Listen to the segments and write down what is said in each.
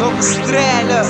Novo estrela.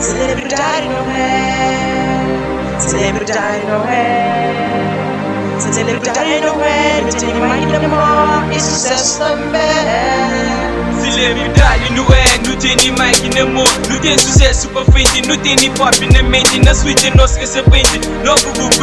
Celebridade não é. Celebridade não é. Celebridade não é. Não tem mais amor e sucesso também. Celebridade não é, não tem nem amor Não tem sucesso pra frente, não tem nem pop na mente Na suíte nós recebente Novo grupo,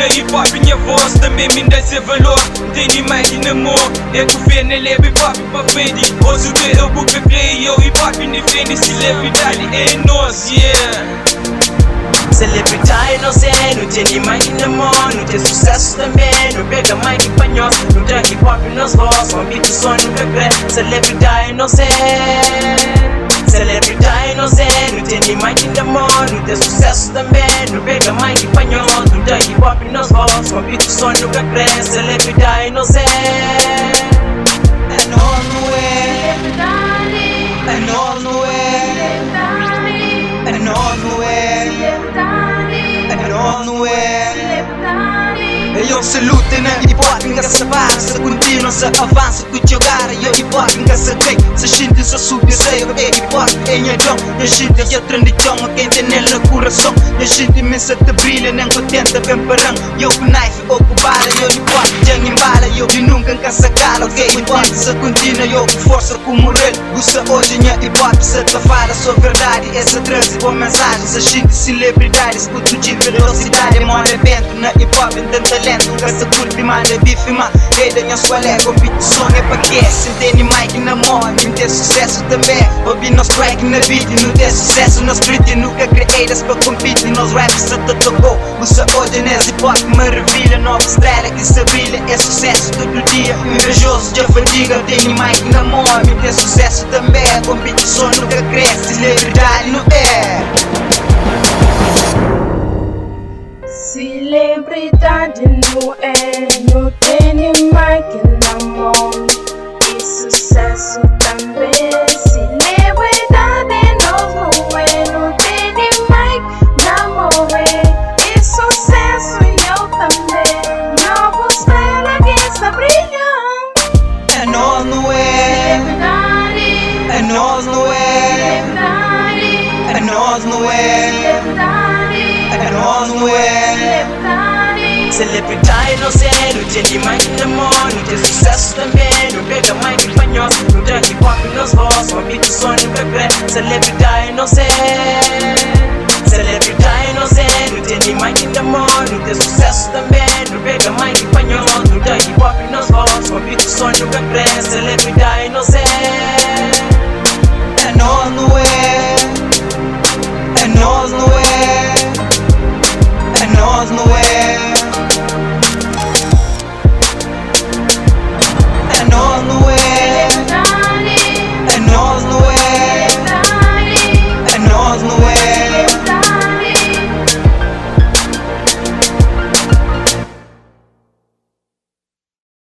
Derivat prin evoz Stăm pe mintea servelor Te mai din amor E guvernele pe papi pe fendi O zube eu buc pe play Eu îi bat prin evene Celebritale e nos, yeah. Celebritare no se Nu te mai din amor Nu te sucesso também Nu pega mai din panhos Nu dá hip hop nos voz Mă mi tu son nu bebe. Celebritare no se é, no se Nu te mai din amor Nu te sucesso também, não pega mais de panhos Não tem hip hop nas vozes, com beat som nunca cresce Celebridade não sei É não é? Celebridade, É nós, não é? Eu se luta na nunca se para, se continua, se avança com jogar. Eu hip hop, nunca se cai, se xinte, se subir, sei eu é hip hop, é minha dom. Eu xinte, eu tradição, quem tem nela coração. Eu xinte, me se te brilha, nem contenta, bem parão. Eu com knife, ou eu vi nunca cala. Ok, hip hop, se continua, eu com força, com moral. Gusta hoje, minha hip hop, se te fala, sou verdade, essa traz boa mensagem. Se xinte, celebridade, escuto de velocidade, mora vento na hip hop, tem talento. Nunca se curte, manda bife, mas rei da minha escola é competição, é pra quê? Se mic na mão, não tem sucesso também. Ouvi nos track na beat, não tem sucesso na street. Nunca creators pra competir, nos raps se Usa hoje nesse hip hop, maravilha, nova estrela que se brilha. É sucesso todo dia, invejoso de fadiga. Tem nem mic na não tem sucesso também. Competição nunca cresce, celebridade não é. Celebridade não é, não tem nem mic na mão E sucesso and on the way celebrity, no zero Jadi main demon Udah sukses udah men Udah damai di penyos Udah hip hop in los boss Wabi tu son in pepe Celebrity, no zero Celebrity, no zero Jadi main demon Udah sukses udah men Udah damai di penyos Udah hip hop in los boss Wabi tu son in pepe Celebrity, no zero